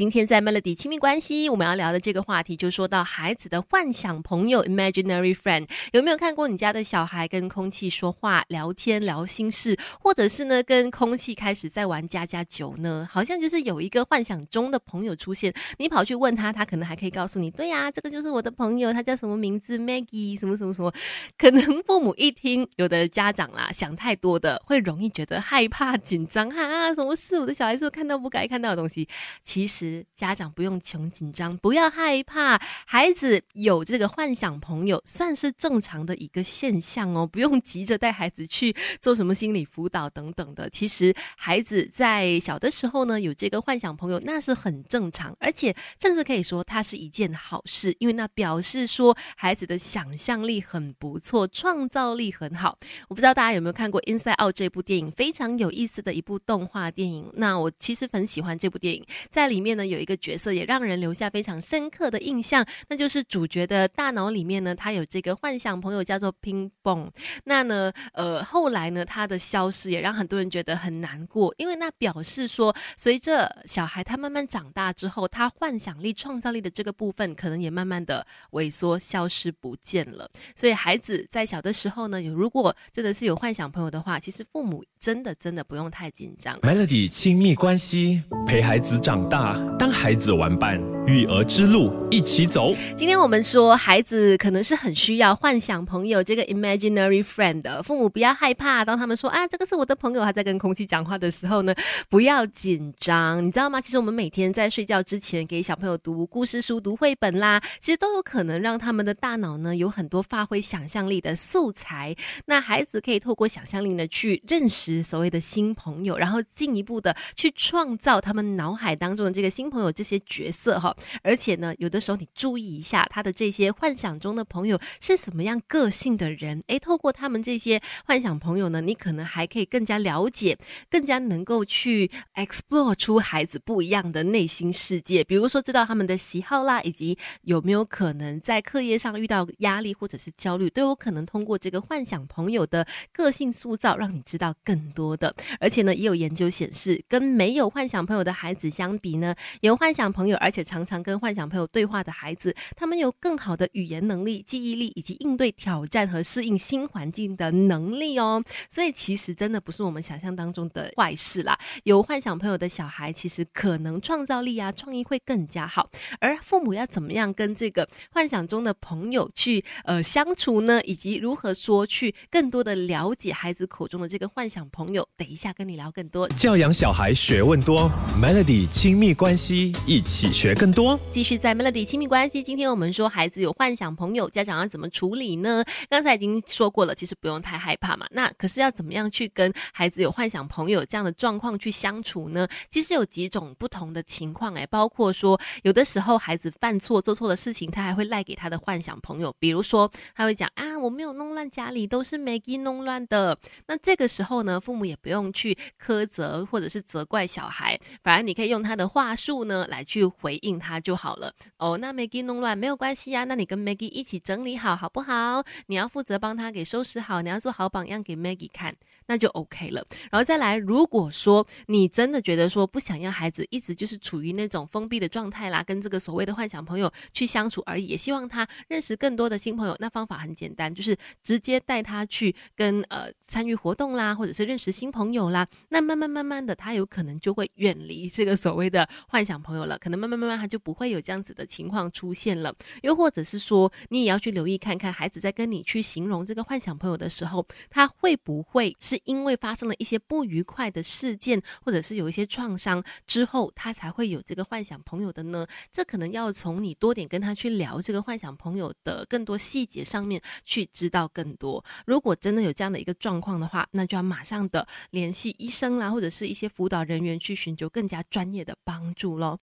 今天在 Melody 亲密关系，我们要聊的这个话题，就说到孩子的幻想朋友 （imaginary friend）。有没有看过你家的小孩跟空气说话、聊天、聊心事，或者是呢跟空气开始在玩家家酒呢？好像就是有一个幻想中的朋友出现，你跑去问他，他可能还可以告诉你：“对呀，这个就是我的朋友，他叫什么名字？Maggie，什么什么什么。”可能父母一听，有的家长啦想太多的，会容易觉得害怕、紧张哈，什么事？我的小孩是看到不该看到的东西。其实家长不用穷紧张，不要害怕，孩子有这个幻想朋友，算是正常的一个现象哦，不用急着带孩子去做什么心理辅导等等的。其实孩子在小的时候呢，有这个幻想朋友，那是很正常，而且甚至可以说它是一件好事，因为那表示说孩子的想象力很不错，创造力很好。我不知道大家有没有看过《Inside Out》这部电影，非常有意思的一部动画电影。那我其实很喜欢这部电影。在里面呢，有一个角色也让人留下非常深刻的印象，那就是主角的大脑里面呢，他有这个幻想朋友叫做 Ping Pong。那呢，呃，后来呢，他的消失也让很多人觉得很难过，因为那表示说，随着小孩他慢慢长大之后，他幻想力、创造力的这个部分可能也慢慢的萎缩、消失不见了。所以孩子在小的时候呢，有如果真的是有幻想朋友的话，其实父母真的真的不用太紧张。Melody 亲密关系陪孩子长大，当孩子玩伴，育儿之路一起走。今天我们说，孩子可能是很需要幻想朋友这个 imaginary friend 的，父母不要害怕。当他们说啊，这个是我的朋友，他在跟空气讲话的时候呢，不要紧张，你知道吗？其实我们每天在睡觉之前给小朋友读故事书、读绘本啦，其实都有可能让他们的大脑呢有很多发挥想象力的素材。那孩子可以透过想象力呢去认识所谓的新朋友，然后进一步的去创造他们脑海当中的这个新朋友这些角色哈。而且呢，有的时候你注意一下他的这些幻想中的朋友是什么样个性的人，诶，透过他们这些幻想朋友呢，你可能还可以更加了解，更加能够去 explore 出孩子不一样的内心世界。比如说，知道他们的喜好啦，以及有没有可能在课业上遇到压力或者是焦虑，都有可能通过这个幻想朋友的个性塑造，让你知道更多的。而且呢，也有研究显示，跟没有幻想朋友的孩子相比呢，有幻想朋友而且常常跟幻想朋友对话的孩子，他们有更好的语言能力、记忆力以及应对挑战和适应新环境的能力哦。所以其实真的不是我们想象当中的坏事啦。有幻想朋友的小孩，其实可能创造力啊、创意会更加好。而父母要怎么样跟这个幻想中的朋友去呃相处呢？以及如何说去更多的了解孩子口中的这个幻想朋友？等一下跟你聊更多。教养小孩学问多，Melody 亲密关关系一起学更多。继续在 Melody 亲密关系，今天我们说孩子有幻想朋友，家长要怎么处理呢？刚才已经说过了，其实不用太害怕嘛。那可是要怎么样去跟孩子有幻想朋友这样的状况去相处呢？其实有几种不同的情况诶，包括说有的时候孩子犯错做错的事情，他还会赖给他的幻想朋友，比如说他会讲啊，我没有弄乱家里，都是 Maggie 弄乱的。那这个时候呢，父母也不用去苛责或者是责怪小孩，反而你可以用他的话数呢来去回应他就好了。哦，那 Maggie 弄乱没有关系呀，那你跟 Maggie 一起整理好好不好？你要负责帮他给收拾好，你要做好榜样给 Maggie 看。那就 OK 了，然后再来。如果说你真的觉得说不想要孩子一直就是处于那种封闭的状态啦，跟这个所谓的幻想朋友去相处而已，也希望他认识更多的新朋友。那方法很简单，就是直接带他去跟呃参与活动啦，或者是认识新朋友啦。那慢慢慢慢的，他有可能就会远离这个所谓的幻想朋友了。可能慢慢慢慢他就不会有这样子的情况出现了。又或者是说，你也要去留意看看孩子在跟你去形容这个幻想朋友的时候，他会不会是因为发生了一些不愉快的事件，或者是有一些创伤之后，他才会有这个幻想朋友的呢？这可能要从你多点跟他去聊这个幻想朋友的更多细节上面去知道更多。如果真的有这样的一个状况的话，那就要马上的联系医生啦，或者是一些辅导人员去寻求更加专业的帮助喽。